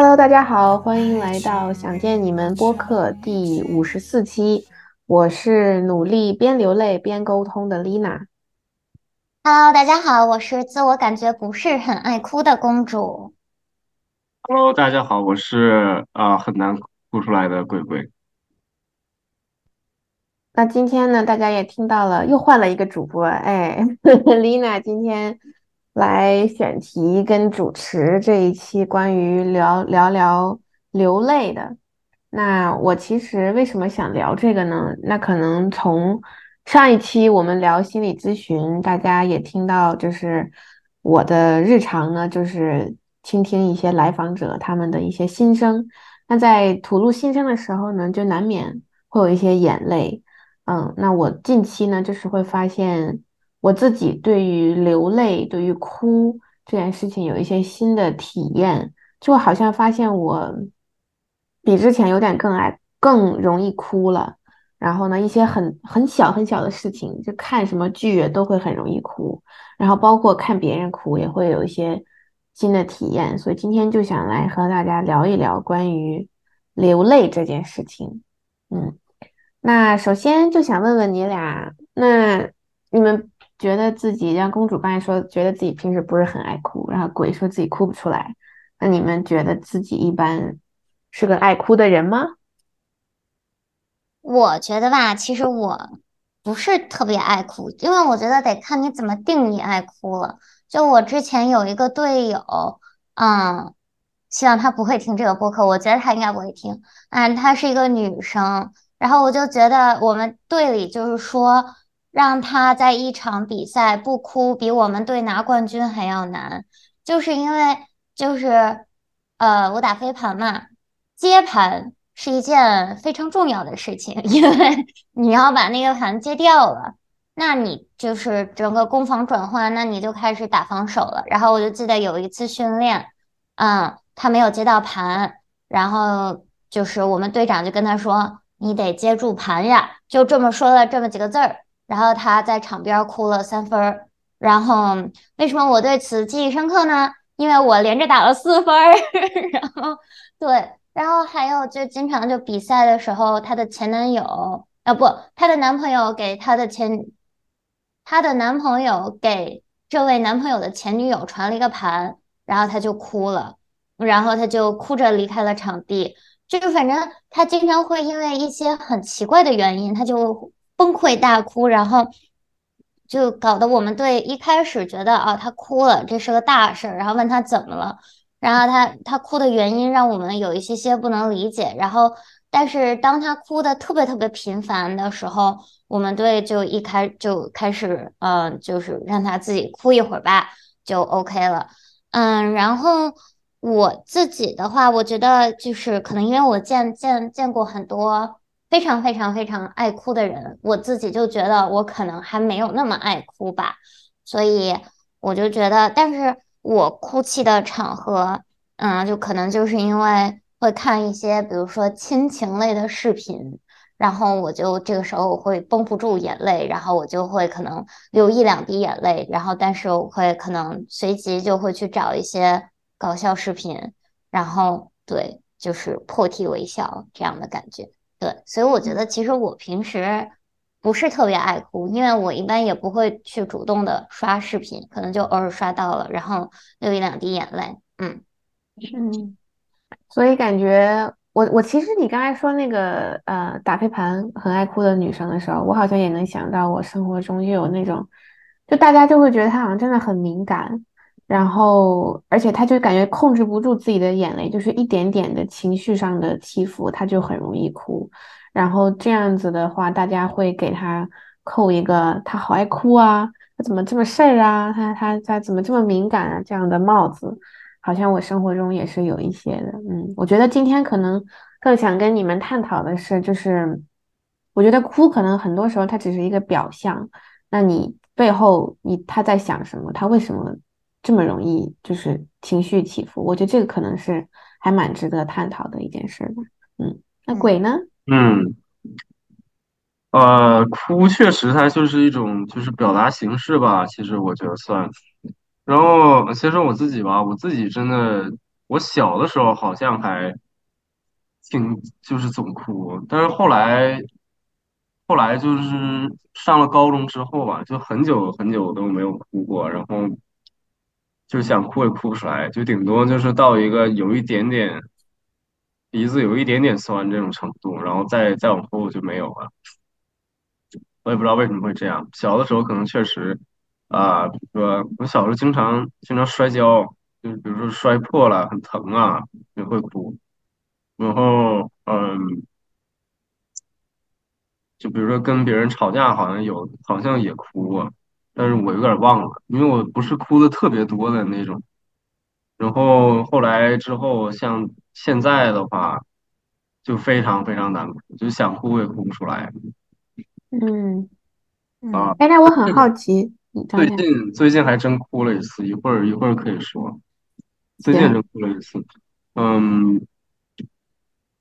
Hello，大家好，欢迎来到想见你们播客第五十四期。我是努力边流泪边沟通的 Lina。Hello，大家好，我是自我感觉不是很爱哭的公主。Hello，大家好，我是啊、很难哭出来的鬼鬼。那今天呢，大家也听到了，又换了一个主播，哎，Lina 今天来选题跟主持这一期关于聊聊聊流泪的。那我其实为什么想聊这个呢？那可能从上一期我们聊心理咨询，大家也听到，就是我的日常呢，就是倾听一些来访者他们的一些心声。那在吐露心声的时候呢，就难免会有一些眼泪。嗯，那我近期呢，就是会发现我自己对于流泪、对于哭这件事情有一些新的体验，就好像发现我比之前有点更爱、更容易哭了。然后呢，一些很很小很小的事情，就看什么剧都会很容易哭，然后包括看别人哭也会有一些新的体验。所以今天就想来和大家聊一聊关于流泪这件事情。嗯。那首先就想问问你俩，那你们觉得自己让公主刚才说，觉得自己平时不是很爱哭，然后鬼说自己哭不出来，那你们觉得自己一般是个爱哭的人吗？我觉得吧，其实我不是特别爱哭，因为我觉得得看你怎么定义爱哭了。就我之前有一个队友，嗯，希望他不会听这个播客，我觉得他应该不会听。嗯，她是一个女生，然后我就觉得我们队里就是说，让他在一场比赛不哭，比我们队拿冠军还要难，就是因为就是呃，我打飞盘嘛。接盘是一件非常重要的事情，因为你要把那个盘接掉了，那你就是整个攻防转换，那你就开始打防守了。然后我就记得有一次训练，嗯，他没有接到盘，然后就是我们队长就跟他说：“你得接住盘呀。”就这么说了这么几个字儿，然后他在场边哭了三分儿。然后为什么我对此记忆深刻呢？因为我连着打了四分儿，然后对。然后还有就经常就比赛的时候，她的前男友啊不，她的男朋友给她的前，她的男朋友给这位男朋友的前女友传了一个盘，然后她就哭了，然后她就哭着离开了场地。就反正她经常会因为一些很奇怪的原因，她就崩溃大哭，然后就搞得我们队一开始觉得啊她哭了，这是个大事儿，然后问她怎么了。然后他他哭的原因让我们有一些些不能理解，然后但是当他哭的特别特别频繁的时候，我们队就一开就开始，嗯，就是让他自己哭一会儿吧，就 OK 了，嗯，然后我自己的话，我觉得就是可能因为我见见见过很多非常非常非常爱哭的人，我自己就觉得我可能还没有那么爱哭吧，所以我就觉得，但是。我哭泣的场合，嗯，就可能就是因为会看一些，比如说亲情类的视频，然后我就这个时候我会绷不住眼泪，然后我就会可能流一两滴眼泪，然后但是我会可能随即就会去找一些搞笑视频，然后对，就是破涕为笑这样的感觉，对，所以我觉得其实我平时。不是特别爱哭，因为我一般也不会去主动的刷视频，可能就偶尔刷到了，然后流一两滴眼泪。嗯嗯，所以感觉我我其实你刚才说那个呃打飞盘很爱哭的女生的时候，我好像也能想到我生活中就有那种，就大家就会觉得她好像真的很敏感，然后而且他就感觉控制不住自己的眼泪，就是一点点的情绪上的起伏，他就很容易哭。然后这样子的话，大家会给他扣一个“他好爱哭啊，他怎么这么事儿啊，他他他怎么这么敏感啊”这样的帽子，好像我生活中也是有一些的。嗯，我觉得今天可能更想跟你们探讨的是，就是我觉得哭可能很多时候它只是一个表象，那你背后你他在想什么？他为什么这么容易就是情绪起伏？我觉得这个可能是还蛮值得探讨的一件事吧。嗯，那鬼呢？嗯，呃，哭确实它就是一种就是表达形式吧，其实我觉得算。然后先说我自己吧，我自己真的我小的时候好像还挺就是总哭，但是后来后来就是上了高中之后吧，就很久很久都没有哭过，然后就想哭也哭不出来，就顶多就是到一个有一点点鼻子有一点点酸这种程度，然后再再往后就没有了。我也不知道为什么会这样。小的时候可能确实啊，比如说我小时候经常经常摔跤，就是比如说摔破了很疼啊，也会哭。然后嗯，就比如说跟别人吵架，好像有好像也哭过，但是我有点忘了，因为我不是哭的特别多的那种。然后后来之后，像现在的话，就非常非常难哭，就想哭也哭不出来嗯嗯，啊。哎，那我很好奇，最，近最近还真哭了一次，一会儿一会儿可以说，最近行，真哭了一次。嗯，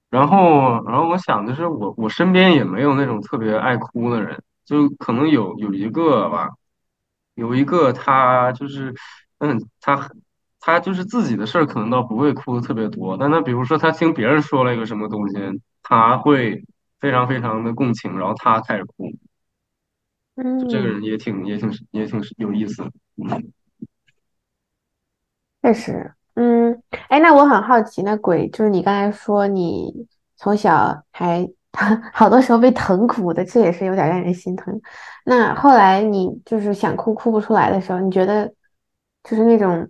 然后然后我想的是我我身边也没有那种特别爱哭的人，就可能有有一个吧，有一个他就是，嗯，他他就是自己的事儿可能倒不会哭的特别多，但他比如说他听别人说了一个什么东西，他会非常非常的共情，然后他开始哭，就这个嗯。人也挺也挺也挺有意思的。嗯确实，嗯，哎，那我很好奇，那鬼就是你刚才说你从小还 好多时候被疼哭的，这也是有点让人心疼。那后来你就是想哭哭不出来的时候，你觉得就是那种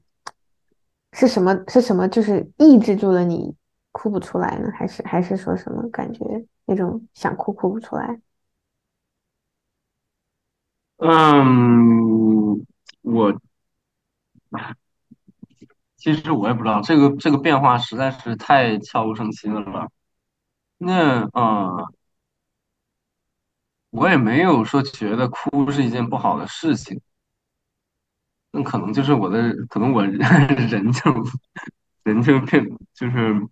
是什么是什么，就是抑制住了你哭不出来呢？还是还是说什么感觉那种想哭哭不出来？嗯，我其实我也不知道，这个这个变化实在是太悄无声息的了。那啊、呃我也没有说觉得哭是一件不好的事情，那可能就是我的，可能我 人就人就变，就是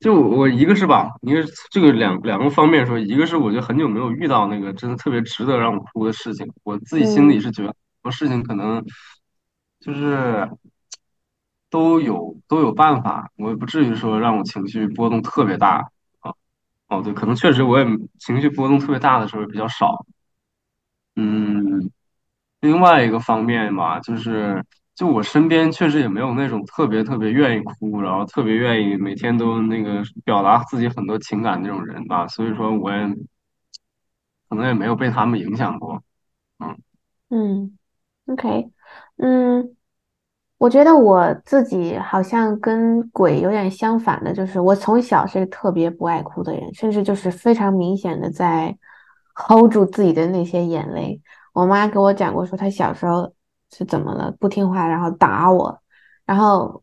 就我一个是吧，一个是这个两两个方面说，一个是我觉得很久没有遇到那个真的特别值得让我哭的事情，我自己心里嗯。是觉得很多事情可能就是都有都有办法，我也不至于说让我情绪波动特别大啊。哦，对，可能确实我也情绪波动特别大的时候比较少。嗯，另外一个方面吧，就是就我身边确实也没有那种特别特别愿意哭，然后特别愿意每天都那个表达自己很多情感那种人吧，所以说我也可能也没有被他们影响过。嗯嗯，OK，嗯。我觉得我自己好像跟鬼有点相反的，就是我从小是特别不爱哭的人，甚至就是非常明显的在 hold 住自己的那些眼泪。我妈给我讲过，说她小时候是怎么了，不听话，然后打我，然后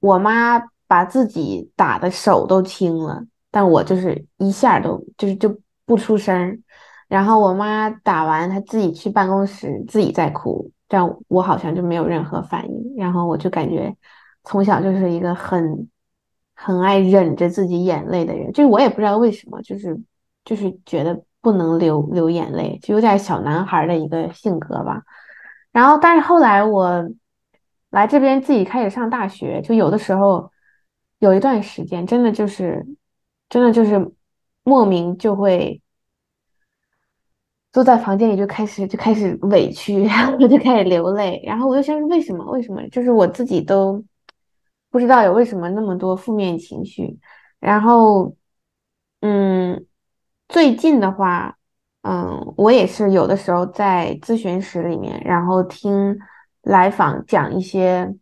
我妈把自己打的手都青了，但我就是一下都就是就不出声儿。然后我妈打完，她自己去办公室自己在哭，这样我好像就没有任何反应。然后我就感觉从小就是一个很很爱忍着自己眼泪的人，就是我也不知道为什么，就是就是觉得不能流流眼泪，就有点小男孩的一个性格吧。然后，但是后来我来这边自己开始上大学，就有的时候有一段时间，真的就是真的就是莫名就会。坐在房间里就开始就开始委屈，然后就开始流泪，然后我就想为什么为什么？就是我自己都不知道有为什么那么多负面情绪。然后，嗯，最近的话，嗯，我也是有的时候在咨询室里面，然后听来访讲一些。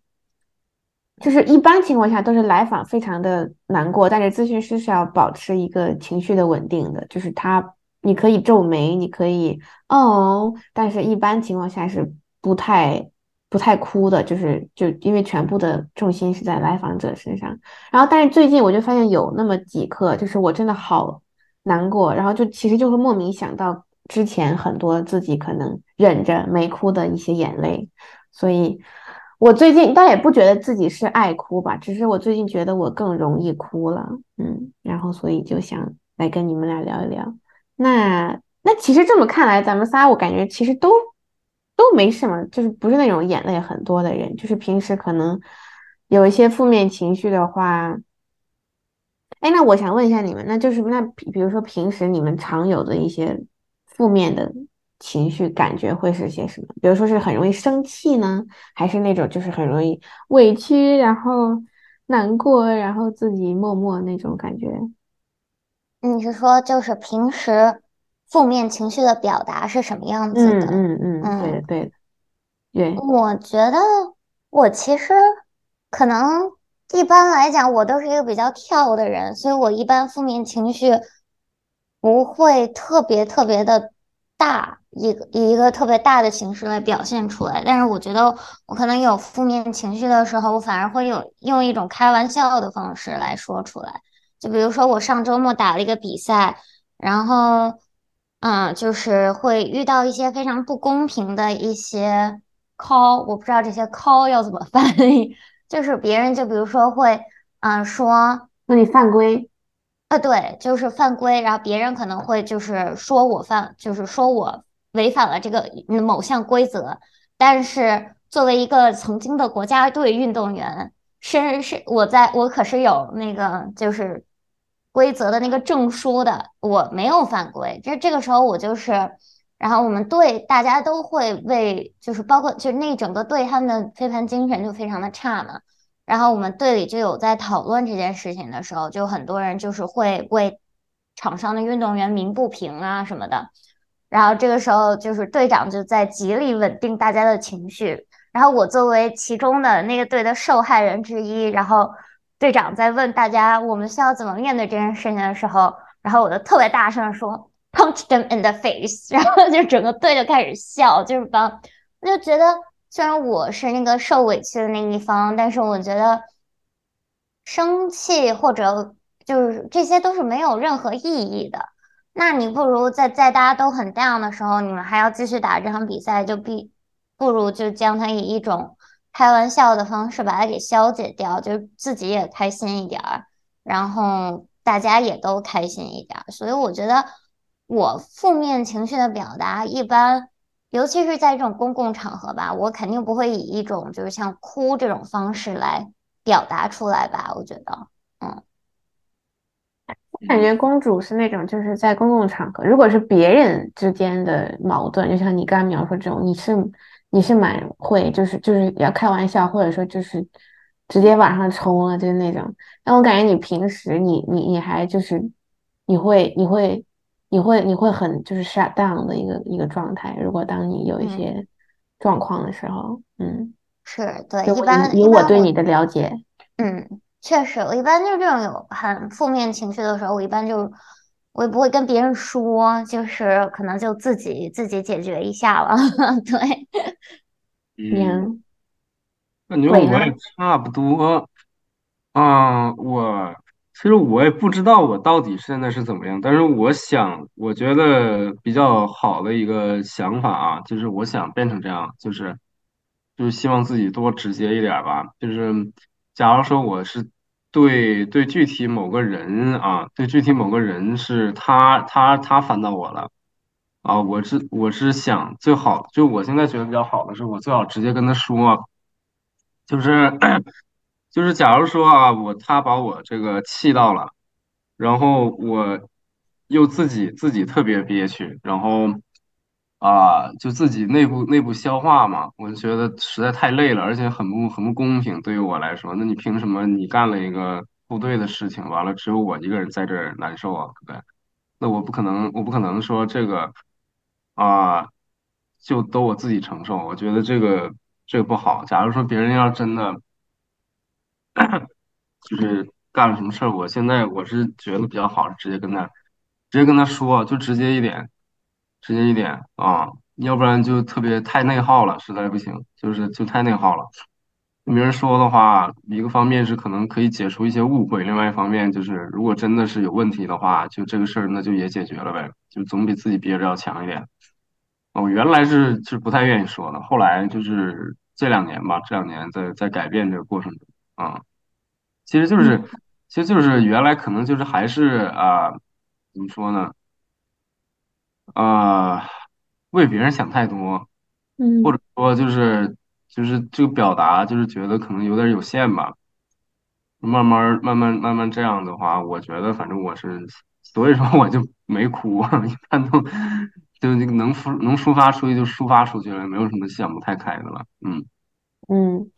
就是一般情况下都是来访非常的难过，但是咨询师是要保持一个情绪的稳定的，就是他你可以皱眉，你可以哦，但是一般情况下是不太不太哭的，就是就因为全部的重心是在来访者身上。然后，但是最近我就发现有那么几刻，就是我真的好难过，然后就其实就会莫名想到之前很多自己可能忍着没哭的一些眼泪。所以，我最近倒也不觉得自己是爱哭吧，只是我最近觉得我更容易哭了，嗯，然后所以就想来跟你们俩聊一聊。那那其实这么看来，咱们仨我感觉其实都都没什么，就是不是那种眼泪很多的人，就是平时可能有一些负面情绪的话。哎，那我想问一下你们，那就是那比比如说平时你们常有的一些负面的情绪感觉会是些什么？比如说是很容易生气呢，还是那种就是很容易委屈，然后难过，然后自己默默那种感觉？你是说就是平时负面情绪的表达是什么样子嗯的？嗯嗯，对的嗯，对的，对，我觉得我其实可能一般来讲，我都是一个比较跳的人，所以我一般负面情绪不会特别特别的大，一个以一个特别大的形式来表现出来。但是我觉得我可能有负面情绪的时候，我反而会有用一种开玩笑的方式来说出来。就比如说我上周末打了一个比赛，然后。嗯，就是会遇到一些非常不公平的一些 call，我不知道这些 call 要怎么 翻译，就是别人就比如说会，嗯，说，那你犯规，啊，对，就是犯规，然后别人可能会就是说我犯，就是说我违反了这个嗯某项规则，但是作为一个曾经的国家队运动员，是是我在我可是有那个就是规则的那个证书的，我没有犯规。这这个时候我就是，然后我们队大家都会为，就是包括就是那整个队他们的飞盘精神就非常的差嘛。然后我们队里就有在讨论这件事情的时候，就很多人就是会为场上的运动员鸣不平啊什么的。然后这个时候就是队长就在极力稳定大家的情绪。然后我作为其中的那个队的受害人之一，然后队长在问大家我们需要怎么面对这件事情的时候，然后我就特别大声说 “punch them in the face”，然后就整个队就开始笑，就是帮，我就觉得虽然我是那个受委屈的那一方，但是我觉得生气或者就是这些都是没有任何意义的。那你不如在在大家都很 down 的时候，你们还要继续打这场比赛，就必不如就将它以一种开玩笑的方式把它给消解掉，就自己也开心一点儿，然后大家也都开心一点儿。所以我觉得我负面情绪的表达一般，尤其是在这种公共场合吧，我肯定不会以一种就是像哭这种方式来表达出来吧。我觉得，嗯。我感觉公主是那种就是在公共场合，如果是别人之间的矛盾，就像你刚刚描述这种，你是你是蛮会，就是就是要开玩笑，或者说就是直接往上冲了，就是那种。但我感觉你平时你你你还就是你会你会你会你会很就是 shut down 的一个一个状态。如果当你有一嗯，些状况的时候，嗯，是对，一般以一般我我对你的了解。嗯，确实，我一般就是这种有很负面情绪的时候，我一般就我也不会跟别人说，就是可能就自己自己解决一下了。对，嗯，感觉我也？差不多。啊，我其实我也不知道我到底现在是怎么样，但是我想，我觉得比较好的一个想法啊，就是我想变成这样，就是就是希望自己多直接一点吧。就是假如说我是对对具体某个人啊，对具体某个人是他他他烦到我了啊，我是我是想最好，就我现在觉得比较好的是我最好直接跟他说。就是就是假如说啊，我他把我这个气到了，然后我又自己自己特别憋屈，然后啊，就自己内部内部消化嘛，我就觉得实在太累了，而且很不很不公平，对于我来说，那你凭什么你干了一个不对的事情，完了只有我一个人在这儿难受啊，对不对？那我不可能，我不可能说这个啊，就都我自己承受，我觉得这个这个不好。假如说别人要真的。就是干了什么事儿，我现在我是觉得比较好，直接跟他直接跟他说，就直接一点，直接一点啊，要不然就特别太内耗了，实在不行，就是就太内耗了。跟别人说的话，一个方面是可能可以解除一些误会，另外一方面就是如果真的是有问题的话，就这个事儿那就也解决了呗，就总比自己憋着要强一点。我原来是是不太愿意说的，后来就是这两年吧，这两年在在改变这个过程中啊。其实就是，嗯其实就是原来可能就是还是啊、怎么说呢？啊、为别人想太多嗯或者说就是就是这个表达就是觉得可能有点有限吧。慢慢慢慢慢慢这样的话，我觉得反正我是，所以说我就没哭，一般都就那个能抒能抒发出去就抒发出去了，没有什么想不太开的了。嗯嗯。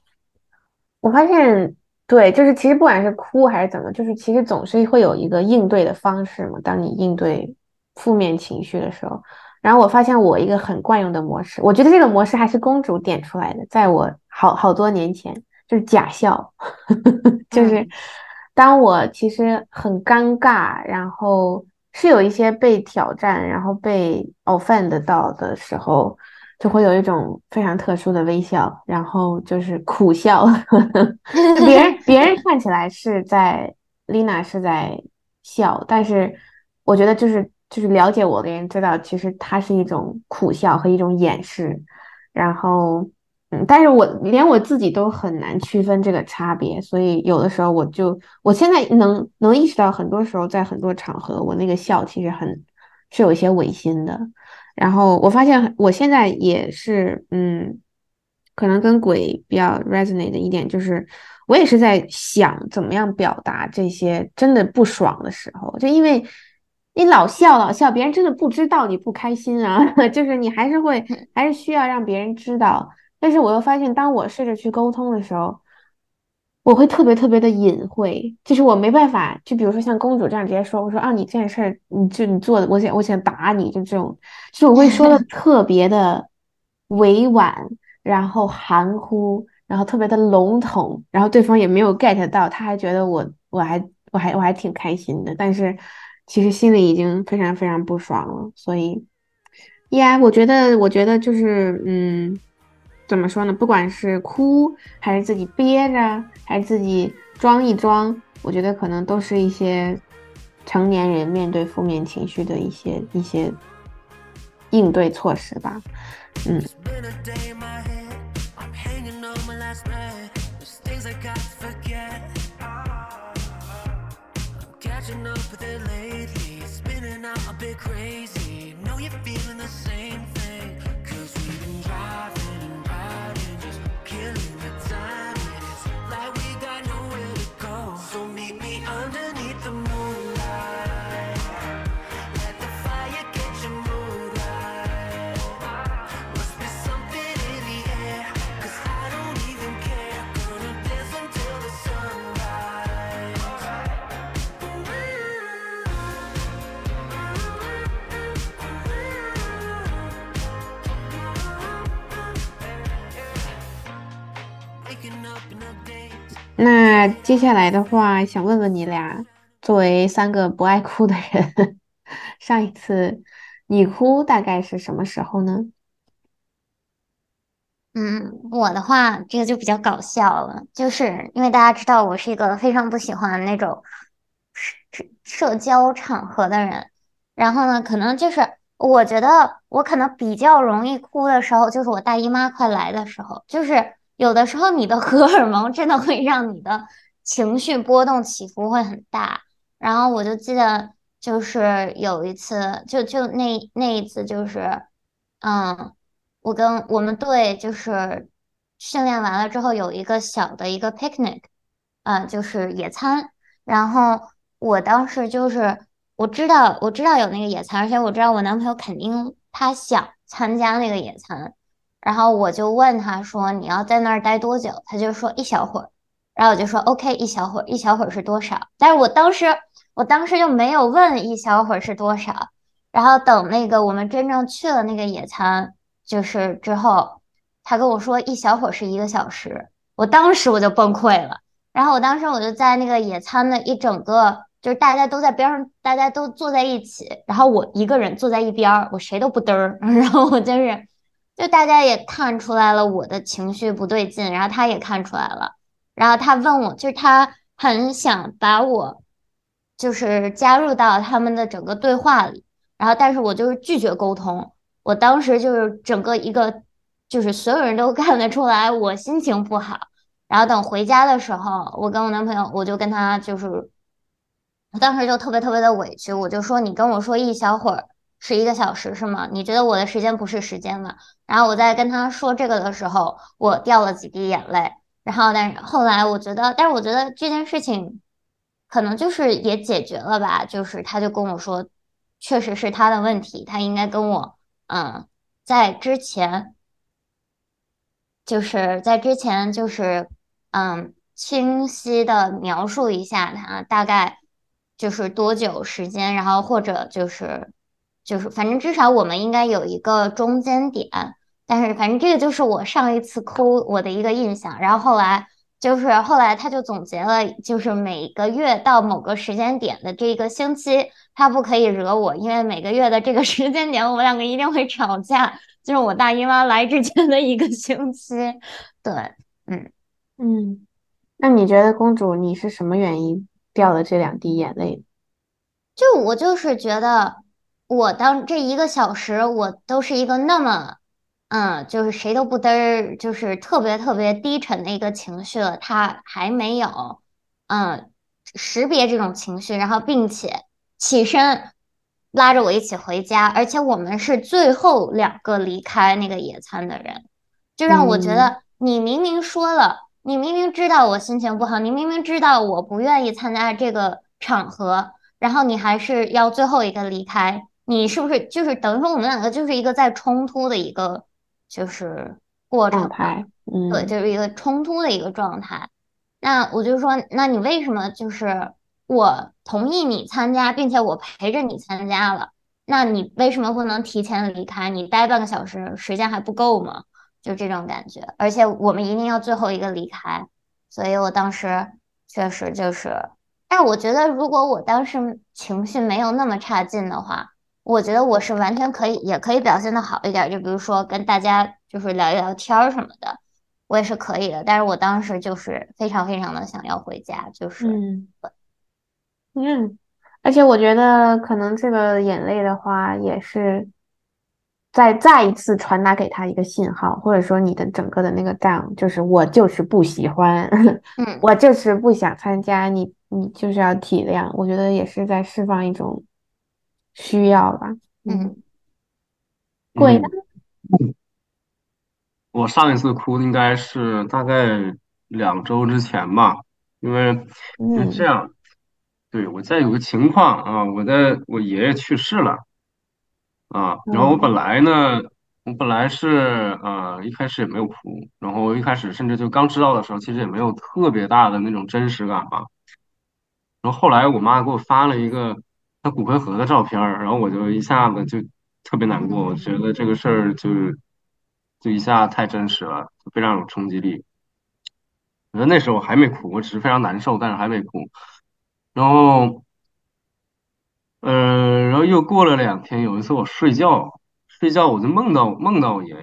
我发现，对，就是其实不管是哭还是怎么，就是其实总是会有一个应对的方式嘛。当你应对负面情绪的时候，然后我发现我一个很惯用的模式，我觉得这个模式还是公主点出来的，在我好好多年前，就是假笑，就是嗯当我其实很尴尬，然后是有一些被挑战，然后被 offend 到的时候。就会有一种非常特殊的微笑，然后就是苦笑。就别人 别人看起来是在 Lina 是在笑，但是我觉得就是就是了解我的人知道，其实它是一种苦笑和一种掩饰。然后，嗯，但是我连我自己都很难区分这个差别，所以有的时候我就我现在能能意识到，很多时候在很多场合，我那个笑其实很是有一些违心的。然后我发现我现在也是，嗯，可能跟鬼比较 resonate 的一点就是，我也是在想怎么样表达这些真的不爽的时候，就因为你老笑老笑，别人真的不知道你不开心啊，就是你还是会还是需要让别人知道。但是我又发现，当我试着去沟通的时候，我会特别特别的隐晦，就是我没办法，就比如说像公主这样直接说，我说啊，你这件事儿，你就你做的，我想我想打你，就这种，就是我会说的 特别的委婉，然后含糊，然后特别的笼统，然后对方也没有 get 到，他还觉得我我还我还我还挺开心的，但是其实心里已经非常非常不爽了，所以，呀，我觉得我觉得就是嗯。怎么说呢？不管是哭，还是自己憋着，还是自己装一装，我觉得可能都是一些成年人面对负面情绪的一些一些应对措施吧。嗯。catching up with it lately. Spinning out a bit crazy. Know you're feeling the same 那接下来的话，想问问你俩，作为三个不爱哭的人，上一次你哭大概是什么时候呢？嗯，我的话，这个就比较搞笑了，就是因为大家知道我是一个非常不喜欢那种社社交场合的人，然后呢，可能就是我觉得我可能比较容易哭的时候，就是我大姨妈快来的时候，就是有的时候你的荷尔蒙真的会让你的情绪波动起伏会很大，然后我就记得就是有一次，就就那那一次就是，嗯。我跟我们队就是训练完了之后有一个小的一个 picnic，嗯，就是野餐。然后我当时就是我知道我知道有那个野餐，而且我知道我男朋友肯定他想参加那个野餐。然后我就问他说：“你要在那儿待多久？”他就说一小会儿。然后我就说：“OK，一小会儿，一小会儿是多少？”但是我当时我当时就没有问一小会儿是多少。然后等那个我们真正去了那个野餐。就是之后，他跟我说一小会儿是一个小时，我当时我就崩溃了。然后我当时我就在那个野餐的一整个，就是大家都在边上，大家都坐在一起，然后我一个人坐在一边儿，我谁都不嘚儿。然后我就是，就大家也看出来了我的情绪不对劲，然后他也看出来了，然后他问我，就是他很想把我，就是加入到他们的整个对话里，然后但是我就是拒绝沟通。我当时就是整个一个，就是所有人都 看得出来我心情不好。然后等回家的时候，我跟我男朋友，我就跟他就是，我当时就特别特别的委屈，我就说你跟我说一小会儿十一个小时是吗？你觉得我的时间不是时间吗？然后我在跟他说这个的时候，我掉了几滴眼泪。然后，但是后来我觉得，但是我觉得这件事情可能就是也解决了吧。就是他就跟我说，确实是他的问题，他应该跟我嗯，在之前，就是在之前就是嗯，清晰的描述一下他大概就是多久时间，然后或者就是就是反正至少我们应该有一个中间点。但是反正这个就是我上一次哭我的一个印象，然后后来就是后来他就总结了，就是每个月到某个时间点的这个星期，他不可以惹我，因为每个月的这个时间点我们两个一定会吵架，就是我大姨妈来之前的一个星期。对，嗯嗯，那你觉得公主你是什么原因掉了这两滴眼泪？就我就是觉得我当这一个小时我都是一个那么。嗯，就是谁都不嘚儿，就是特别特别低沉的一个情绪了，他还没有嗯识别这种情绪，然后并且起身拉着我一起回家，而且我们是最后两个离开那个野餐的人，就让我觉得你明明说了，你明明知道我心情不好，你明明知道我不愿意参加这个场合，然后你还是要最后一个离开，你是不是就是等于说我们两个就是一个在冲突的一个。就是过程，嗯，对，就是一个冲突的一个状态。那我就说，那你为什么就是我同意你参加，并且我陪着你参加了，那你为什么不能提前离开？你待半个小时时间还不够吗？就这种感觉。而且我们一定要最后一个离开，所以我当时确实就是，但我觉得如果我当时情绪没有那么差劲的话。我觉得我是完全可以，也可以表现的好一点，就比如说跟大家就是聊一聊天儿什么的，我也是可以的。但是我当时就是非常非常的想要回家，就是嗯嗯，而且我觉得可能这个眼泪的话，也是再再一次传达给他一个信号，或者说你的整个的那个 down，就是我就是不喜欢，嗯，我就是不想参加，你你就是要体谅，我觉得也是在释放一种。需要吧，嗯，鬼呢？我上一次哭应该是大概两周之前吧，因为是这样，对我在有个情况啊，我在我爷爷去世了啊，然后我本来呢，我本来是呃一开始也没有哭，然后一开始甚至就刚知道的时候，其实也没有特别大的那种真实感吧，然后后来我妈给我发了一个。他骨灰盒的照片儿，然后我就一下子就特别难过，我觉得这个事儿就就一下太真实了，非常有冲击力。我觉得那时候我还没哭，我只是非常难受，但是还没哭。然后，呃，然后又过了两天，有一次我睡觉，睡觉我就梦到梦到我爷爷了，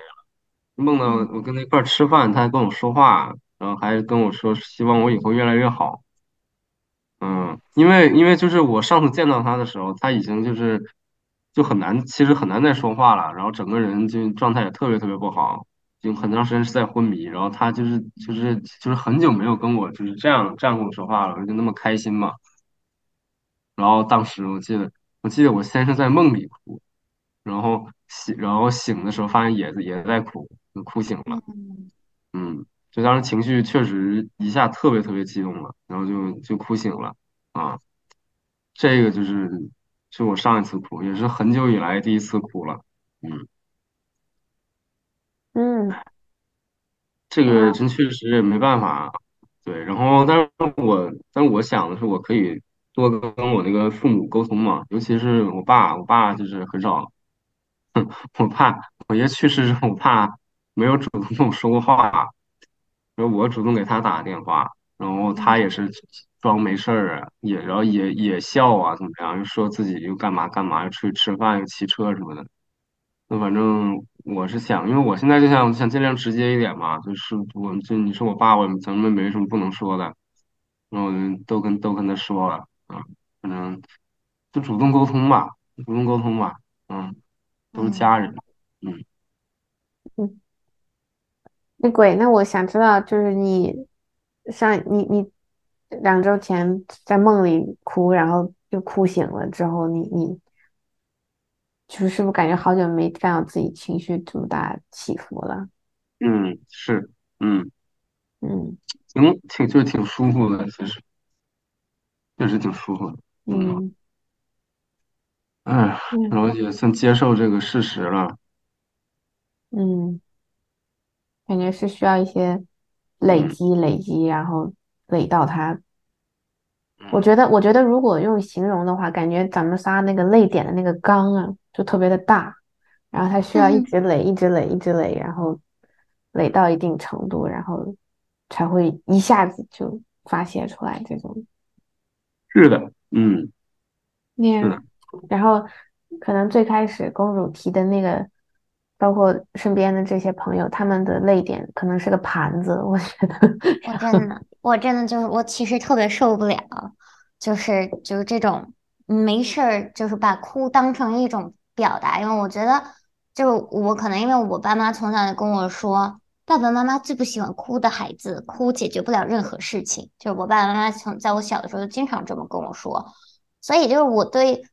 梦到我跟他一块儿吃饭，他还跟我说话，然后还跟我说希望我以后越来越好。嗯，因为因为就是我上次见到他的时候，他已经就是就很难，其实很难再说话了，然后整个人就状态也特别特别不好，就很长时间是在昏迷，然后他就是就是就是很久没有跟我就是这样这样跟我说话了，就那么开心嘛。然后当时我记得我记得我先是在梦里哭，然后醒然后醒的时候发现也也在哭，就哭醒了，嗯。就当时情绪确实一下特别特别激动了，然后就就哭醒了啊！这个就是是我上一次哭，也是很久以来第一次哭了。嗯嗯，这个真确实也没办法。对，然后但是我但是我想的是，我可以多跟我那个父母沟通嘛，尤其是我爸，我爸就是很少，我怕我爷去世之后，我怕没有主动跟我说过话。然后我主动给他打电话，然后他也是装没事儿啊，也然后也也笑啊，怎么样？又说自己又干嘛干嘛，又出去吃饭，又骑车什么的。那反正我是想，因为我现在就想想尽量直接一点嘛，就是我就你是我爸，我咱们没什么不能说的，然后都跟都跟他说了啊，反正就主动沟通吧，主动沟通吧，嗯，都是家人，嗯嗯。那鬼，那我想知道，就是你上你你两周前在梦里哭，然后又哭醒了之后，你你就是是不是感觉好久没看到自己情绪这么大起伏了？嗯，是，嗯，嗯挺挺就是挺舒服的，其实确实挺舒服的。嗯，嗯哎，嗯然后也算接受这个事实了。嗯，感觉是需要一些累嗯积累积，然后累到它。我嗯觉得，我觉得如果用形容的话，感觉咱们仨那个泪点的那个缸啊，就特别的大，然后它需要一嗯，直累，一直累，一直累，然后累到一定程度，然后才会一下子就发泄出来这种是的，嗯，那样。然后可能最开始公主提的那个，包括身边的这些朋友，他们的泪点可能是个盘子，我觉得，我真的，我真的就是我其实特别受不了，就是就是这种没事儿就是把哭当成一种表达，因为我觉得就是我可能因为我爸妈从小就跟我说，爸爸妈妈最不喜欢哭的孩子，哭解决不了任何事情，就是我爸爸妈妈从在我小的时候就经常这么跟我说，所以就是我对。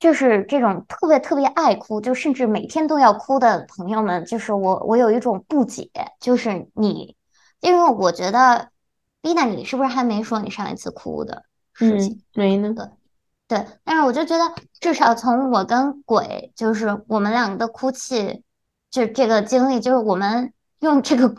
就是这种特别特别爱哭，就甚至每天都要哭的朋友们，就是我我有一种不解，就是你，因为我觉得丽娜，你是不是还没说你上一次哭的事嗯，情？没那个对，但是我就觉得，至少从我跟鬼，就是我们两个的哭泣，就这个经历，就是我们用这个，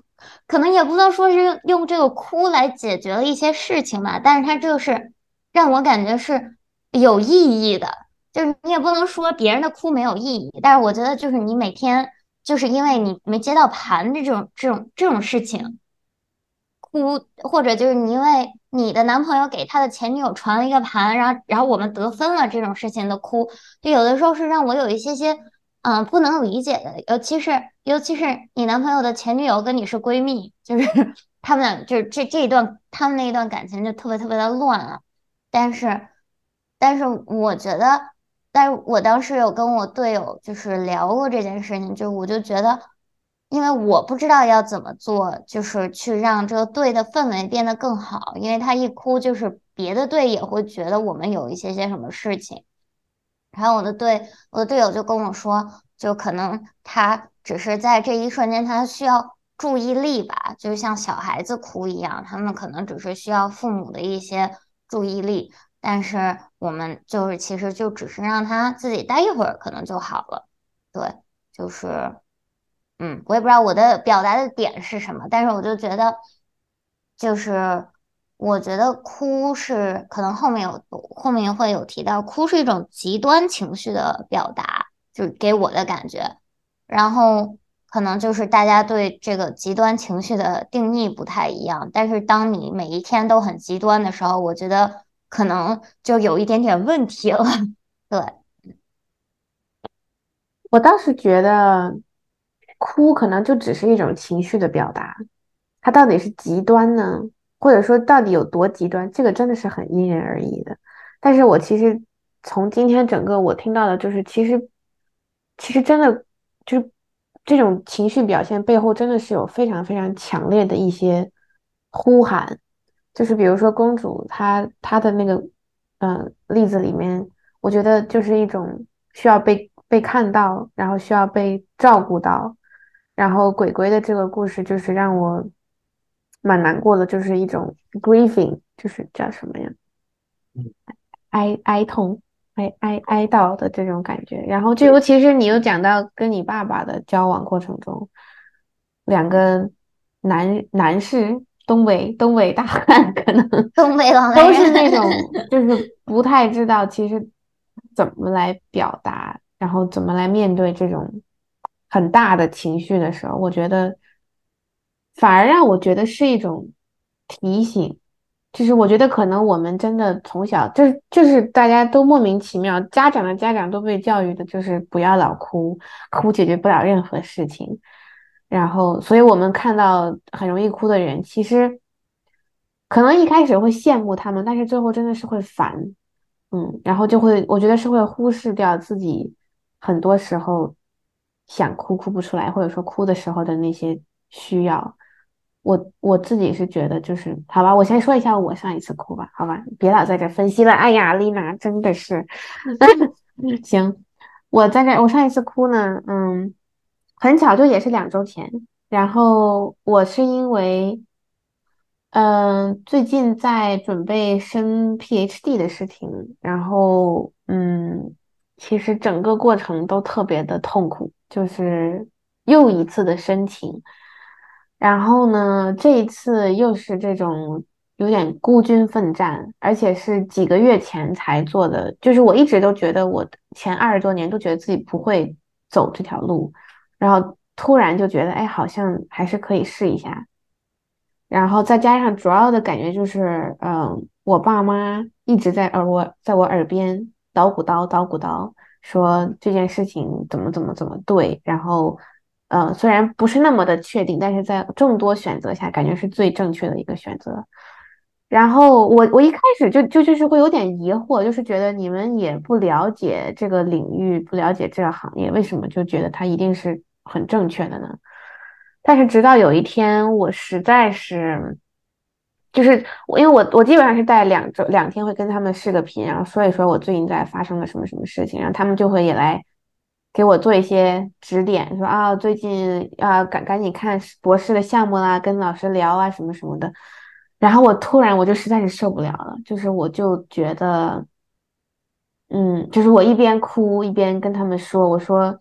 可能也不能说是用这个哭来解决了一些事情吧，但是它就是让我感觉是有意义的。就是你也不能说别人的哭没有意义，但是我觉得就是你每天就是因为你没接到盘这种这种这种事情哭，或者就是你因为你的男朋友给他的前女友传了一个盘，然后然后我们得分了这种事情的哭，就有的时候是让我有一些些嗯、不能理解的，尤其是尤其是你男朋友的前女友跟你是闺蜜，就是 他们俩就是这这一段他们那一段感情就特别特别的乱啊，但是但是我觉得。但是我当时有跟我队友就是聊过这件事情，就我就觉得，因为我不知道要怎么做，就是去让这个队的氛围变得更好，因为他一哭，就是别的队也会觉得我们有一些些什么事情。然后我的队，我的队友就跟我说，就可能他只是在这一瞬间，他需要注意力吧，就像小孩子哭一样，他们可能只是需要父母的一些注意力。但是我们就是其实就只是让他自己待一会儿，可能就好了。对，就是，嗯，我也不知道我的表达的点是什么，但是我就觉得，就是我觉得哭是可能后面有后面会有提到，哭是一种极端情绪的表达，就是给我的感觉。然后可能就是大家对这个极端情绪的定义不太一样，但是当你每一天都很极端的时候，我觉得。可能就有一点点问题了。对，我倒是觉得哭可能就只是一种情绪的表达，它到底是极端呢，或者说到底有多极端，这个真的是很因人而异的。但是我其实从今天整个我听到的，就是其实其实真的就是这种情绪表现背后真的是有非常非常强烈的一些呼喊，就是比如说公主她她的那个嗯、呃例子里面。我觉得就是一种需要被被看到，然后需要被照顾到，然后鬼鬼的这个故事就是让我蛮难过的，就是一种 grieving，就是叫什么呀？嗯哀哀痛、哀哀哀悼的这种感觉。然后就尤其是你又讲到跟你爸爸的交往过程中，两个男男士，东北东北大汉，可能 东北老男都是那。种就是不太知道其实怎么来表达，然后怎么来面对这种很大的情绪的时候，我觉得反而让我觉得是一种提醒。就是我觉得可能我们真的从小就是就是大家都莫名其妙，家长的家长都被教育的就是不要老哭，哭解决不了任何事情。然后，所以我们看到很容易哭的人，其实可能一开始会羡慕他们，但是最后真的是会烦，嗯，然后就会，我觉得是会忽视掉自己很多时候想哭哭不出来，或者说哭的时候的那些需要。我我自己是觉得，就是好吧，我先说一下我上一次哭吧，好吧，别老在这分析了。哎呀，丽娜真的是 行，我在这，我上一次哭呢，嗯，很巧，就也是两周前。然后我是因为，嗯，最近在准备升 PhD 的事情，然后，嗯，其实整个过程都特别的痛苦，就是又一次的申请，然后呢，这一次又是这种。有点孤军奋战，而且是几个月前才做的。就是我一直都觉得，我前二十多年都觉得自己不会走这条路，然后突然就觉得，哎，好像还是可以试一下。然后再加上主要的感觉就是，嗯，我爸妈一直在耳我在我耳边捣鼓叨捣鼓叨，说这件事情怎么怎么怎么对。然后，呃，虽然不是那么的确定，但是在众多选择下，感觉是最正确的一个选择。然后我我一开始就就就是会有点疑惑，就是觉得你们也不了解这个领域，不了解这个行业，为什么就觉得它一定是很正确的呢？但是直到有一天，我实在是，就是我因为我我基本上是带两周两天会跟他们视个频，然后说一说我最近在发生了什么什么事情，然后他们就会也来给我做一些指点，说啊最近啊赶赶紧看博士的项目啦，跟老师聊啊什么什么的。然后我突然我就实在是受不了了，就是我就觉得，嗯，就是我一边哭一边跟他们说，我说，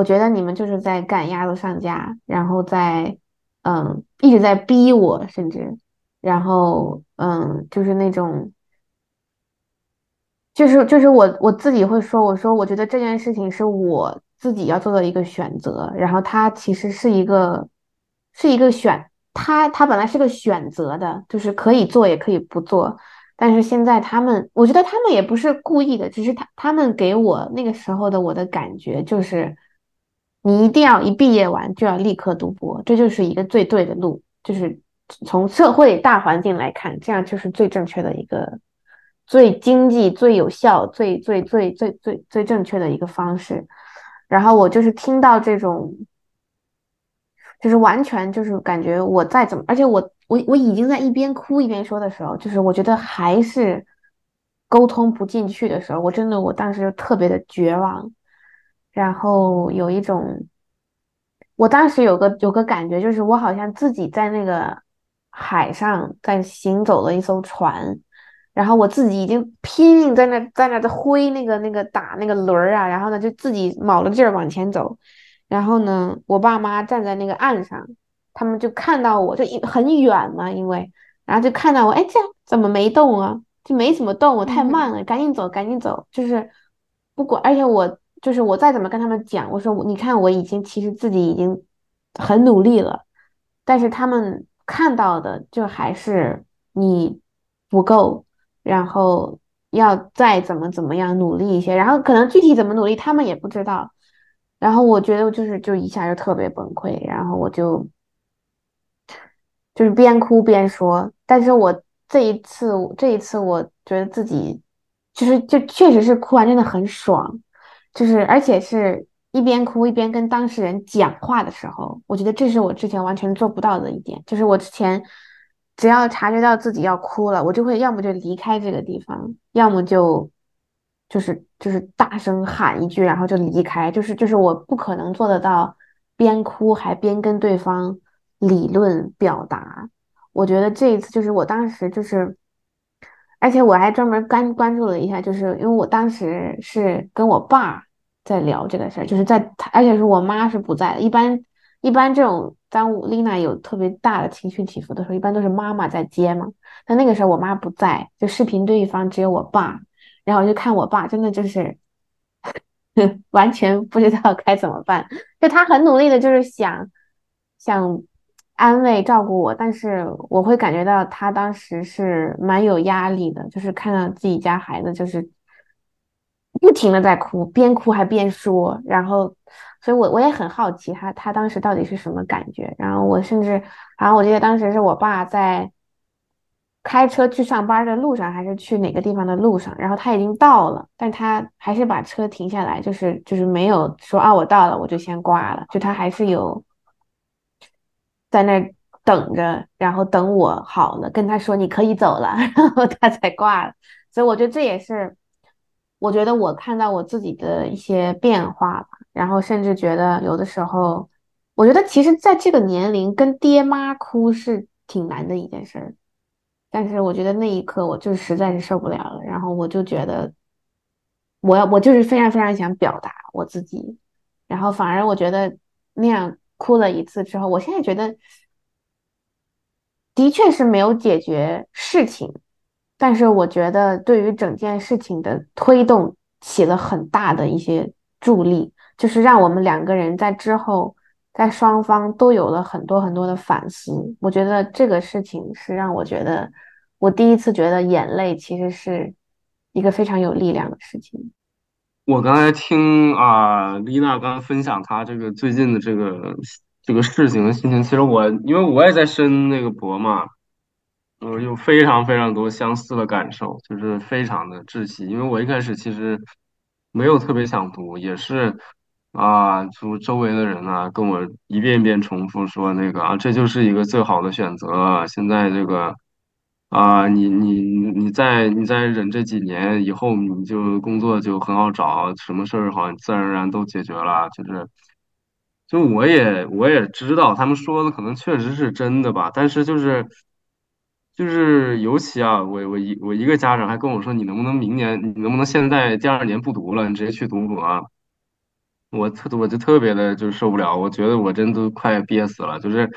我觉得你们就是在赶鸭子上架，然后在，嗯，一直在逼我，甚至，然后，嗯，就是那种，就是就是我我自己会说，我说我觉得这件事情是我自己要做的一个选择，然后它其实是一个，是一个选。他他本来是个选择的，就是可以做也可以不做，但是现在他们，我觉得他们也不是故意的，只是他他们给我那个时候的我的感觉就是，你一定要一毕业完就要立刻读博，这就是一个最对的路，就是从社会大环境来看，这样就是最正确的一个、最经济、最有效、最最最最最最正确的一个方式。然后我就是听到这种。就是完全就是感觉我再怎么，而且我我我已经在一边哭一边说的时候，就是我觉得还是沟通不进去的时候，我真的我当时就特别的绝望，然后有一种，我当时有个有个感觉，就是我好像自己在那个海上在行走的一艘船，然后我自己已经拼命在那在那在挥那个那个打那个轮儿啊，然后呢就自己卯了劲儿往前走。然后呢，我爸妈站在那个岸上，他们就看到我，就很远嘛，因为，然后就看到我，哎，这怎么没动啊？就没怎么动，我太慢了，赶紧走，赶紧走。就是不管，而且我就是我再怎么跟他们讲，我说你看我已经其实自己已经很努力了，但是他们看到的就还是你不够，然后要再怎么怎么样努力一些，然后可能具体怎么努力他们也不知道。然后我觉得就是就一下就特别崩溃，然后我就就是边哭边说，但是我这一次这一次我觉得自己就是就确实是哭完真的很爽，就是而且是一边哭一边跟当事人讲话的时候，我觉得这是我之前完全做不到的一点，就是我之前只要察觉到自己要哭了，我就会要么就离开这个地方，要么就。就是就是大声喊一句，然后就离开。就是就是我不可能做得到边哭还边跟对方理论表达。我觉得这一次就是我当时就是，而且我还专门关关注了一下，就是因为我当时是跟我爸在聊这个事儿，就是在而且是我妈是不在的。一般一般这种当丽娜有特别大的情绪起伏的时候，一般都是妈妈在接嘛。但那个时候我妈不在，就视频对方只有我爸。然后我就看我爸，真的就是 完全不知道该怎么办。就他很努力的，就是想想安慰、照顾我，但是我会感觉到他当时是蛮有压力的，就是看到自己家孩子就是不停的在哭，边哭还边说。然后，所以我我也很好奇他他当时到底是什么感觉。然后我甚至，然后我记得当时是我爸在。开车去上班的路上，还是去哪个地方的路上？然后他已经到了，但他还是把车停下来，就是就是没有说啊，我到了，我就先挂了。就他还是有在那等着，然后等我好了，跟他说你可以走了，然后他才挂了。所以我觉得这也是我觉得我看到我自己的一些变化吧，然后甚至觉得有的时候，我觉得其实在这个年龄跟爹妈哭是挺难的一件事儿。但是我觉得那一刻我就实在是受不了了，然后我就觉得，我要我就是非常非常想表达我自己，然后反而我觉得那样哭了一次之后，我现在觉得的确是没有解决事情，但是我觉得对于整件事情的推动起了很大的一些助力，就是让我们两个人在之后。在双方都有了很多很多的反思，我觉得这个事情是让我觉得，我第一次觉得眼泪其实是一个非常有力量的事情。我刚才听啊，丽娜刚分享她这个最近的这个这个事情的心情，其实我因为我也在申那个博嘛，我有非常非常多相似的感受，就是非常的窒息，因为我一开始其实没有特别想读，也是。啊，就周围的人呢，跟我一遍一遍重复说那个啊，这就是一个最好的选择。现在这个啊，你你你再你再忍这几年，以后你就工作就很好找，什么事儿好像自然而然都解决了。就是，就我也我也知道他们说的可能确实是真的吧，但是就是就是尤其啊，我我一我一个家长还跟我说，你能不能明年，你能不能现在第二年不读了，你直接去读博？我特我就特别的就受不了，我觉得我真都快憋死了。就是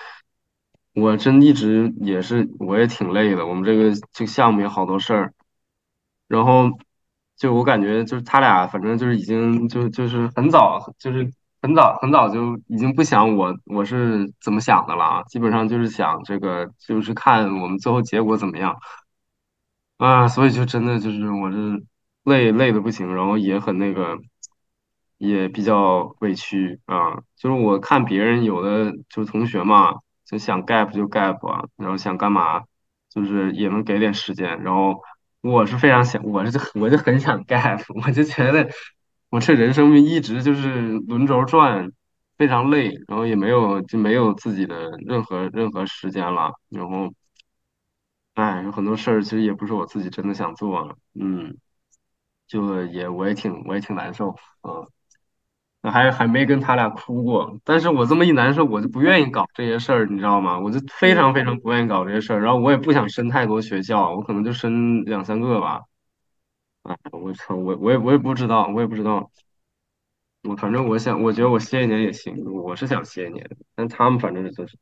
我真一直也是，我也挺累的。我们这个这个项目有好多事儿，然后就我感觉就是他俩反正就是已经就就是很早就是很早很早就已经不想我我是怎么想的了，基本上就是想这个就是看我们最后结果怎么样啊。所以就真的就是我这累累的不行，然后也很那个。也比较委屈啊，就是我看别人有的就是同学嘛，就想 gap 就 gap 啊，然后想干嘛，就是也能给点时间。然后我是非常想，我是我就很想 gap，我就觉得我这人生一直就是轮轴转，非常累，然后也没有就没有自己的任何任何时间了。然后，哎，有很多事儿其实也不是我自己真的想做，嗯，就也我也挺我也挺难受啊。还还没跟他俩哭过，但是我这么一难受，我就不愿意搞这些事儿，你知道吗？我就非常非常不愿意搞这些事儿，然后我也不想申太多学校，我可能就申两三个吧。哎，我操，我我也我也不知道，我也不知道。我反正我想，我觉得我歇一年也行，我是想歇一年，但他们反正就是，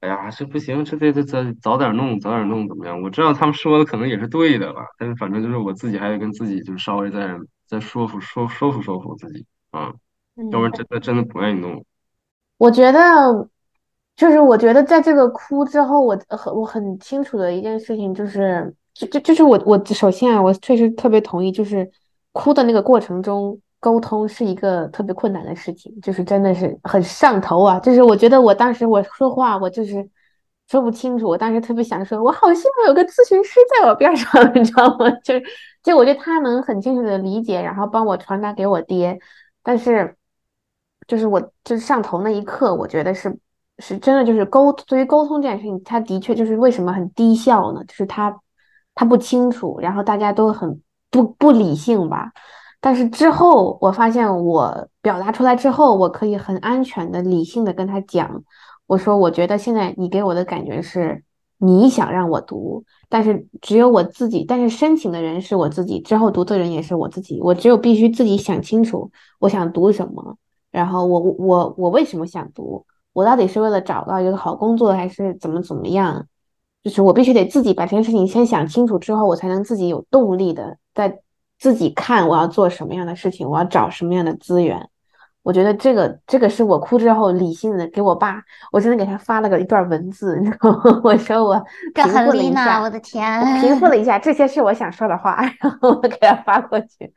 哎呀，这不行，这得得早早点弄，早点弄怎么样？我知道他们说的可能也是对的吧，但是反正就是我自己还得跟自己就是稍微再再说服说说服说服自己啊。要不然真的真的不愿意弄。我觉得，就是我觉得在这个哭之后，我很我很清楚的一件事情就是，就就就是我我首先啊，我确实特别同意，就是哭的那个过程中沟通是一个特别困难的事情，就是真的是很上头啊。就是我觉得我当时我说话我就是说不清楚，我当时特别想说，我好希望有个咨询师在我边上，你知道吗？就是就我觉得他能很清楚的理解，然后帮我传达给我爹，但是。就是我就是上头那一刻，我觉得是是真的，就是沟对于沟通这件事情，他的确就是为什么很低效呢？就是他他不清楚，然后大家都很不不理性吧。但是之后我发现，我表达出来之后，我可以很安全的、理性的跟他讲，我说我觉得现在你给我的感觉是你想让我读，但是只有我自己，但是申请的人是我自己，之后读的人也是我自己，我只有必须自己想清楚我想读什么。然后我我我为什么想读？我到底是为了找到一个好工作，还是怎么怎么样？就是我必须得自己把这件事情先想清楚之后，我才能自己有动力的在自己看我要做什么样的事情，我要找什么样的资源。我觉得这个这个是我哭之后理性的给我爸，我真的给他发了个一段文字，你知道吗？我说我平复了一下，我的天，平复了一下，这些是我想说的话，然后我给他发过去。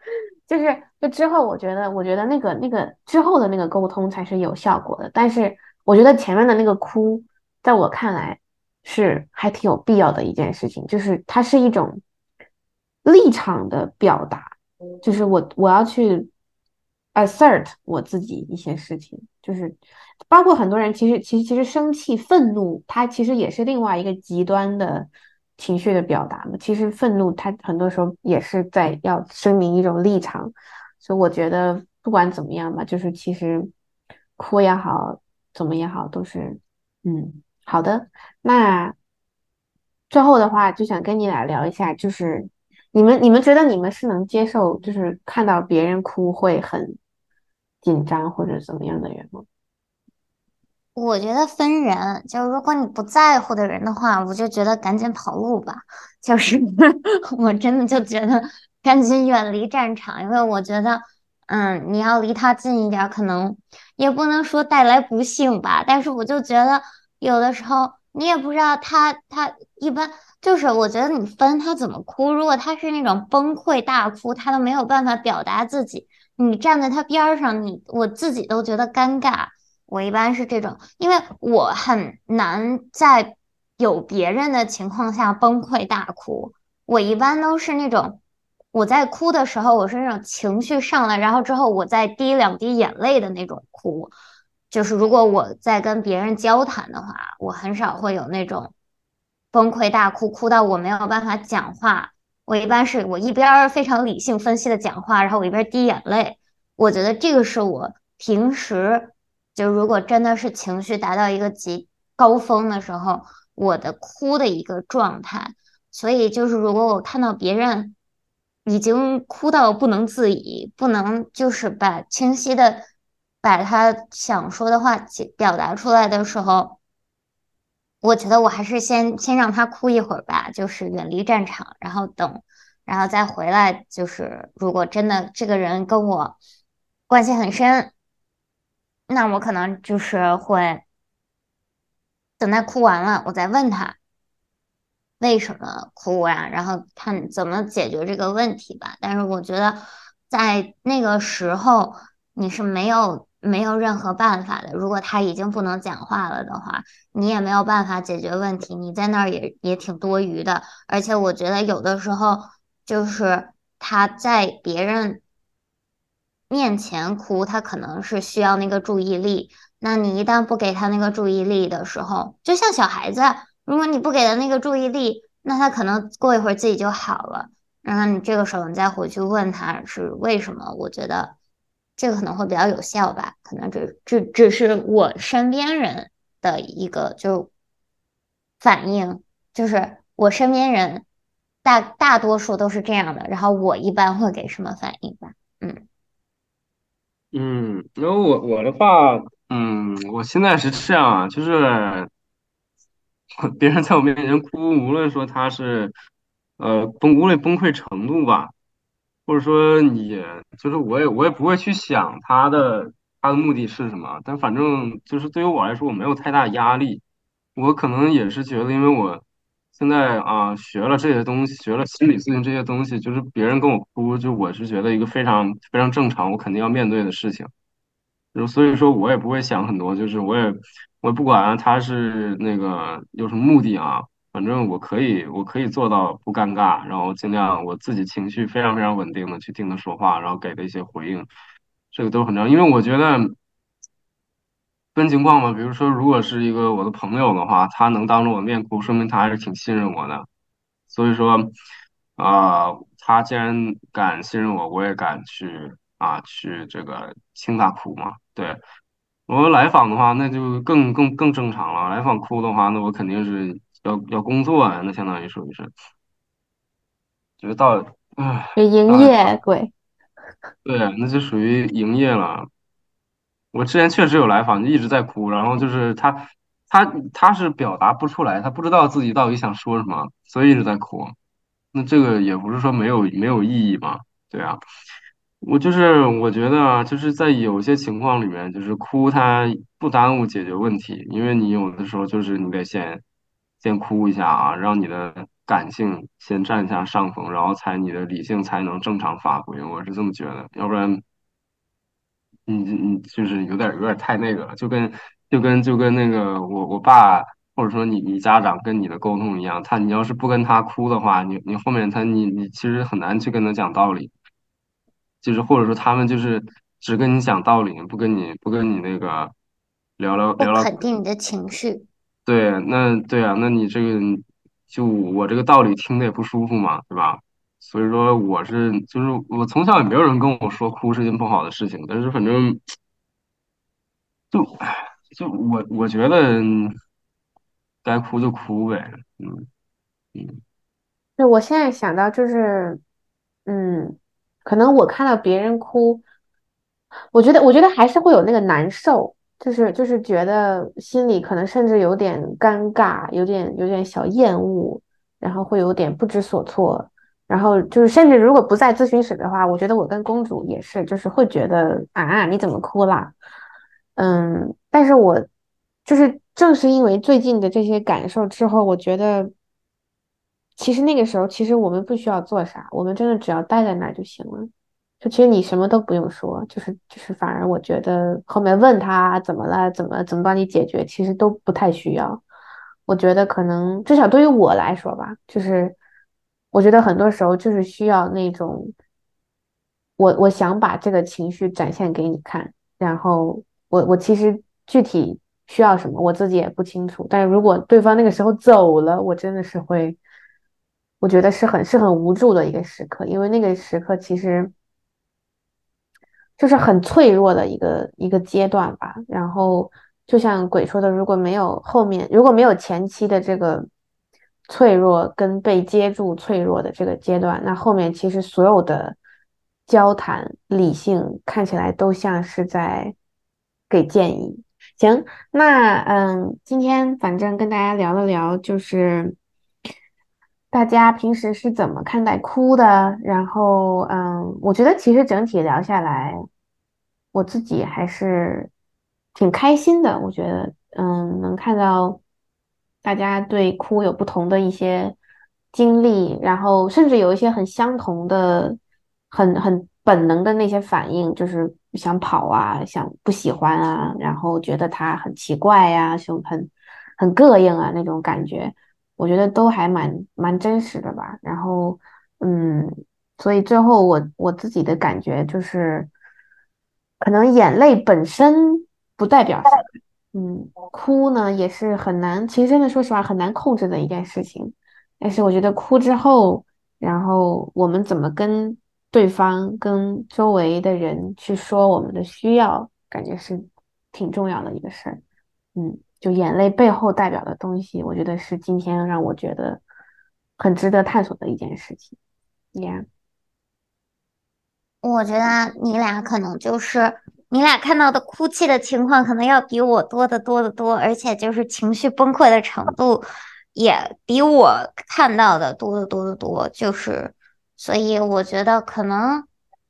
就是，就之后我觉得，我觉得那个那个之后的那个沟通才是有效果的。但是我觉得前面的那个哭，在我看来是还挺有必要的一件事情，就是它是一种立场的表达，就是我我要去 assert 我自己一些事情，就是包括很多人其实其实其实生气愤怒，它其实也是另外一个极端的情绪的表达嘛。其实愤怒它很多时候也是在要声明一种立场，所以我觉得不管怎么样吧，就是其实哭也好，怎么也好，都是嗯好的。那最后的话，就想跟你俩聊一下，就是你们你们觉得你们是能接受，就是看到别人哭会很紧张或者怎么样的人吗？我觉得分人，就如果你不在乎的人的话，我就觉得赶紧跑路吧。就是 我真的就觉得赶紧远离战场，因为我觉得，嗯，你要离他近一点，可能也不能说带来不幸吧。但是我就觉得有的时候你也不知道他他一般就是我觉得你分他怎么哭，如果他是那种崩溃大哭，他都没有办法表达自己，你站在他边上，你我自己都觉得尴尬。我一般是这种，因为我很难在有别人的情况下崩溃大哭。我一般都是那种，我在哭的时候，我是那种情绪上来，然后之后我再滴两滴眼泪的那种哭。就是如果我在跟别人交谈的话，我很少会有那种崩溃大哭，哭到我没有办法讲话。我一般是我一边非常理性分析的讲话，然后我一边滴眼泪。我觉得这个是我平时。就如果真的是情绪达到一个极高峰的时候，我的哭的一个状态。所以就是如果我看到别人已经哭到不能自已，不能就是把清晰的把他想说的话表达出来的时候，我觉得我还是先先让他哭一会儿吧，就是远离战场，然后等，然后再回来。就是如果真的这个人跟我关系很深。那我可能就是会等他哭完了，我再问他为什么哭呀，然后看怎么解决这个问题吧。但是我觉得在那个时候你是没有没有任何办法的。如果他已经不能讲话了的话，你也没有办法解决问题，你在那儿也也挺多余的。而且我觉得有的时候就是他在别人。面前哭，他可能是需要那个注意力。那你一旦不给他那个注意力的时候，就像小孩子，如果你不给他那个注意力，那他可能过一会儿自己就好了。然后你这个时候你再回去问他是为什么，我觉得这个可能会比较有效吧。可能只只只是我身边人的一个就反应，就是我身边人大大多数都是这样的。然后我一般会给什么反应吧？嗯。嗯，然后我我的话，嗯，我现在是这样啊，就是别人在我面前哭，无论说他是呃崩，无论崩溃程度吧，或者说你就是我也我也不会去想他的他的目的是什么，但反正就是对于我来说，我没有太大压力，我可能也是觉得，因为我。现在啊，学了这些东西，学了心理咨询这些东西，就是别人跟我哭，就我是觉得一个非常非常正常，我肯定要面对的事情。就所以说，我也不会想很多，就是我也我不管他是那个有什么目的啊，反正我可以我可以做到不尴尬，然后尽量我自己情绪非常非常稳定的去听他说话，然后给的一些回应，这个都很重要，因为我觉得。分情况嘛，比如说，如果是一个我的朋友的话，他能当着我面哭，说明他还是挺信任我的。所以说，啊，他既然敢信任我，我也敢去啊，去这个听他哭嘛。对，我来访的话，那就更更更正常了。来访哭的话，那我肯定是要要工作啊，那相当于属于是，就是到，唉，营业鬼。对，那就属于营业了。我之前确实有来访，就一直在哭，然后就是他，他他是表达不出来，他不知道自己到底想说什么，所以一直在哭。那这个也不是说没有没有意义嘛，对啊。我就是我觉得啊，就是在有些情况里面，就是哭它不耽误解决问题，因为你有的时候就是你得先先哭一下啊，让你的感性先占一下上风，然后才你的理性才能正常发挥。我是这么觉得，要不然。你你就是有点有点太那个了，就跟就跟就跟那个我我爸或者说你你家长跟你的沟通一样，他你要是不跟他哭的话，你你后面他你你其实很难去跟他讲道理，就是或者说他们就是只跟你讲道理，不跟你不跟你那个聊聊聊聊，肯定你的情绪。对，那对啊，那你这个就我这个道理听的也不舒服嘛，对吧？所以说我是就是我从小也没有人跟我说哭是件不好的事情，但是反正就就我我觉得该哭就哭呗，嗯嗯。对，我现在想到就是，嗯，可能我看到别人哭，我觉得，我觉得还是会有那个难受，就是就是觉得心里可能甚至有点尴尬，有点有点小厌恶，然后会有点不知所措，然后就是甚至如果不在咨询室的话，我觉得我跟公主也是，就是会觉得啊，你怎么哭啦？嗯，但是我就是正是因为最近的这些感受之后，我觉得。其实那个时候，其实我们不需要做啥，我们真的只要待在那儿就行了。就其实你什么都不用说，就是就是，反而我觉得后面问他怎么了，怎么怎么帮你解决，其实都不太需要。我觉得可能至少对于我来说吧，就是我觉得很多时候就是需要那种，我我想把这个情绪展现给你看，然后我我其实具体需要什么，我自己也不清楚。但是如果对方那个时候走了，我真的是会。我觉得是很是很无助的一个时刻，因为那个时刻其实就是很脆弱的一个一个阶段吧。然后就像鬼说的，如果没有后面，如果没有前期的这个脆弱跟被接住脆弱的这个阶段，那后面其实所有的交谈理性看起来都像是在给建议。行，那嗯，今天反正跟大家聊了聊，就是。大家平时是怎么看待哭的？然后，嗯，我觉得其实整体聊下来，我自己还是挺开心的。我觉得，嗯，能看到大家对哭有不同的一些经历，然后甚至有一些很相同的、很很本能的那些反应，就是想跑啊，想不喜欢啊，然后觉得他很奇怪呀，就很很膈应啊那种感觉。我觉得都还蛮蛮真实的吧，然后，嗯，所以最后我我自己的感觉就是，可能眼泪本身不代表什么，嗯，哭呢也是很难，其实真的说实话很难控制的一件事情，但是我觉得哭之后，然后我们怎么跟对方、跟周围的人去说我们的需要，感觉是挺重要的一个事儿，嗯。就眼泪背后代表的东西，我觉得是今天让我觉得很值得探索的一件事情。Yeah，我觉得你俩可能就是你俩看到的哭泣的情况，可能要比我多得多得多，而且就是情绪崩溃的程度也比我看到的多得多得多。就是，所以我觉得可能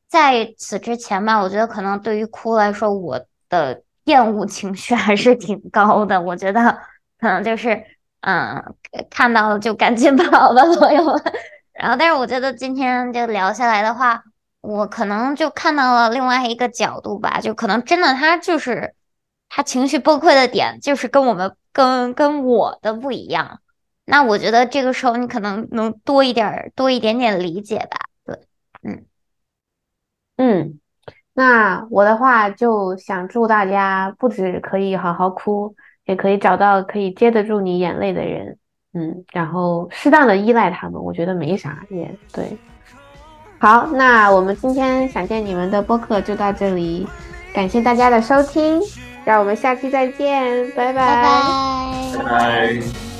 在此之前吧，我觉得可能对于哭来说，我的。厌恶情绪还是挺高的，我觉得可能就是，嗯，看到了就赶紧跑吧，朋友们。然后，但是我觉得今天就聊下来的话，我可能就看到了另外一个角度吧，就可能真的他就是他情绪崩溃的点，就是跟我们跟跟我的不一样。那我觉得这个时候你可能能多一点多一点点理解吧。对，嗯嗯。那我的话就想祝大家不止可以好好哭，也可以找到可以接得住你眼泪的人，嗯，然后适当的依赖他们，我觉得没啥也对。好，那我们今天想见你们的播客就到这里，感谢大家的收听，让我们下期再见，拜拜，拜拜。